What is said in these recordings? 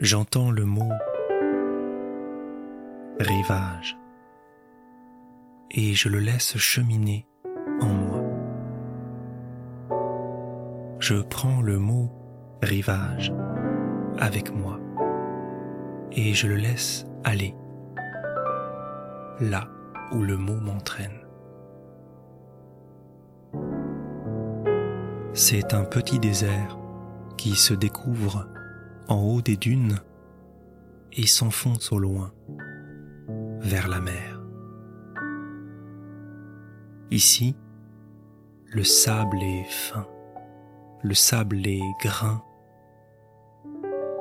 J'entends le mot rivage et je le laisse cheminer en moi. Je prends le mot rivage avec moi et je le laisse aller là où le mot m'entraîne. C'est un petit désert qui se découvre en haut des dunes et s'enfonce au loin vers la mer. Ici, le sable est fin, le sable est grain,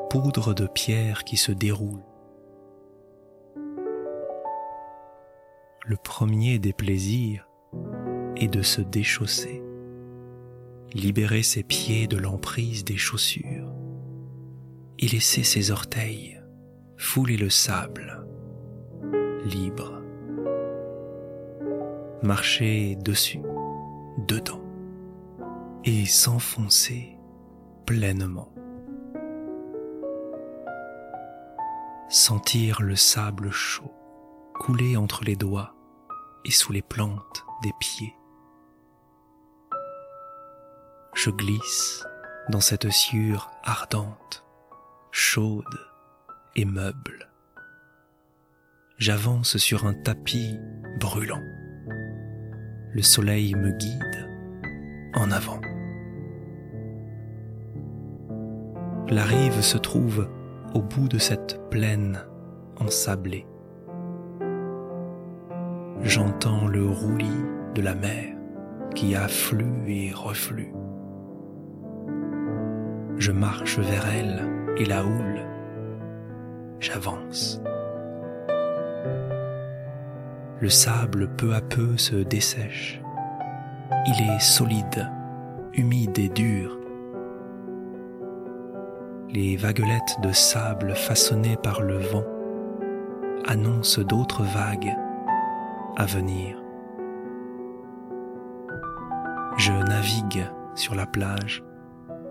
poudre de pierre qui se déroule. Le premier des plaisirs est de se déchausser, libérer ses pieds de l'emprise des chaussures et laisser ses orteils fouler le sable, libre marcher dessus, dedans, et s'enfoncer pleinement. Sentir le sable chaud couler entre les doigts et sous les plantes des pieds. Je glisse dans cette sciure ardente, chaude et meuble. J'avance sur un tapis brûlant le soleil me guide en avant. La rive se trouve au bout de cette plaine ensablée. J'entends le roulis de la mer qui afflue et reflue. Je marche vers elle et la houle. J'avance. Le sable peu à peu se dessèche. Il est solide, humide et dur. Les vaguelettes de sable façonnées par le vent annoncent d'autres vagues à venir. Je navigue sur la plage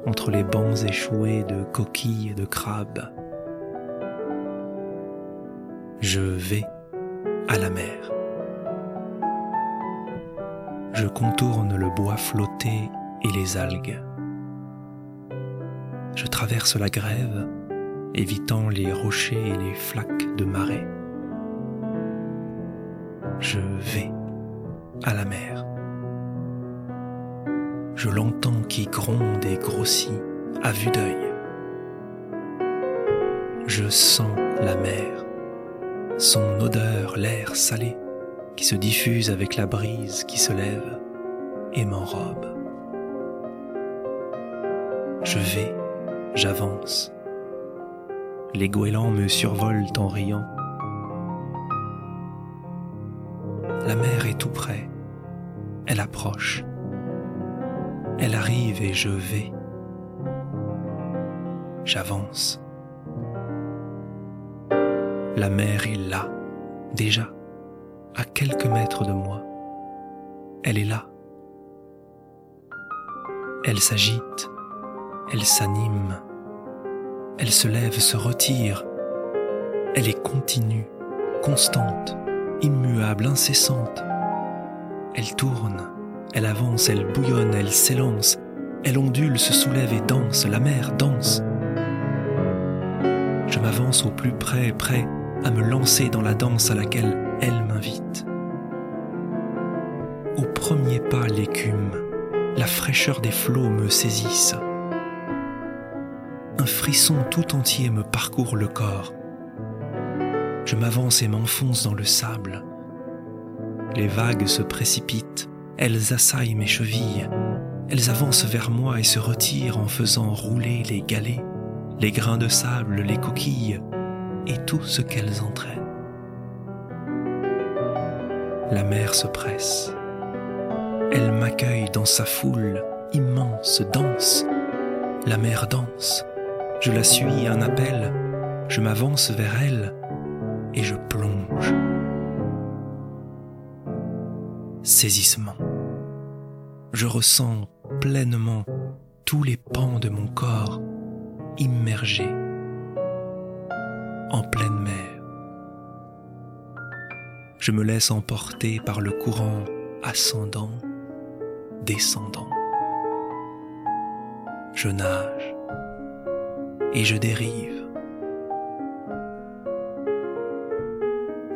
entre les bancs échoués de coquilles et de crabes. Je vais à la mer je contourne le bois flotté et les algues. Je traverse la grève, évitant les rochers et les flaques de marée. Je vais à la mer. Je l'entends qui gronde et grossit à vue d'œil. Je sens la mer, son odeur, l'air salé qui se diffuse avec la brise qui se lève et m'enrobe. Je vais, j'avance. Les goélands me survolent en riant. La mer est tout près. Elle approche. Elle arrive et je vais. J'avance. La mer est là, déjà à quelques mètres de moi. Elle est là. Elle s'agite, elle s'anime, elle se lève, se retire. Elle est continue, constante, immuable, incessante. Elle tourne, elle avance, elle bouillonne, elle s'élance, elle ondule, se soulève et danse, la mer danse. Je m'avance au plus près, prêt à me lancer dans la danse à laquelle elle m'invite. Au premier pas, l'écume, la fraîcheur des flots me saisissent. Un frisson tout entier me parcourt le corps. Je m'avance et m'enfonce dans le sable. Les vagues se précipitent, elles assaillent mes chevilles, elles avancent vers moi et se retirent en faisant rouler les galets, les grains de sable, les coquilles et tout ce qu'elles entraînent. La mer se presse. Elle m'accueille dans sa foule immense, danse. La mer danse. Je la suis, un appel. Je m'avance vers elle et je plonge. Saisissement. Je ressens pleinement tous les pans de mon corps immergés en pleine mer. Je me laisse emporter par le courant ascendant, descendant. Je nage et je dérive.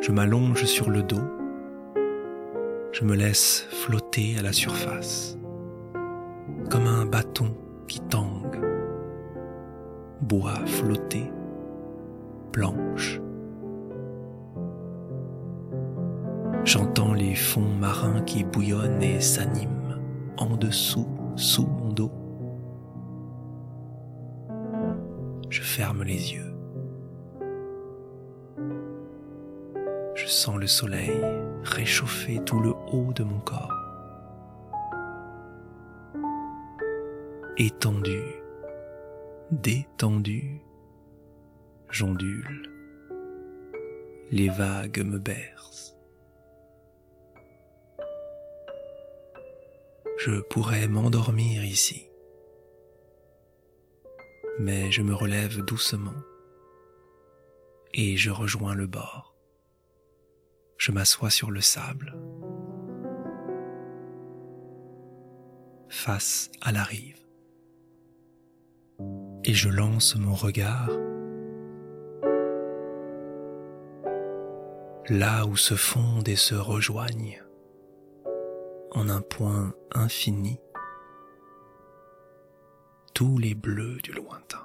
Je m'allonge sur le dos. Je me laisse flotter à la surface, comme un bâton qui tangue. Bois flotté, planche. J'entends les fonds marins qui bouillonnent et s'animent en dessous, sous mon dos. Je ferme les yeux. Sens le soleil réchauffer tout le haut de mon corps. Étendu, détendu, j'ondule. Les vagues me bercent. Je pourrais m'endormir ici mais je me relève doucement et je rejoins le bord. Je m'assois sur le sable. Face à la rive. Et je lance mon regard. Là où se fondent et se rejoignent en un point infini tous les bleus du lointain.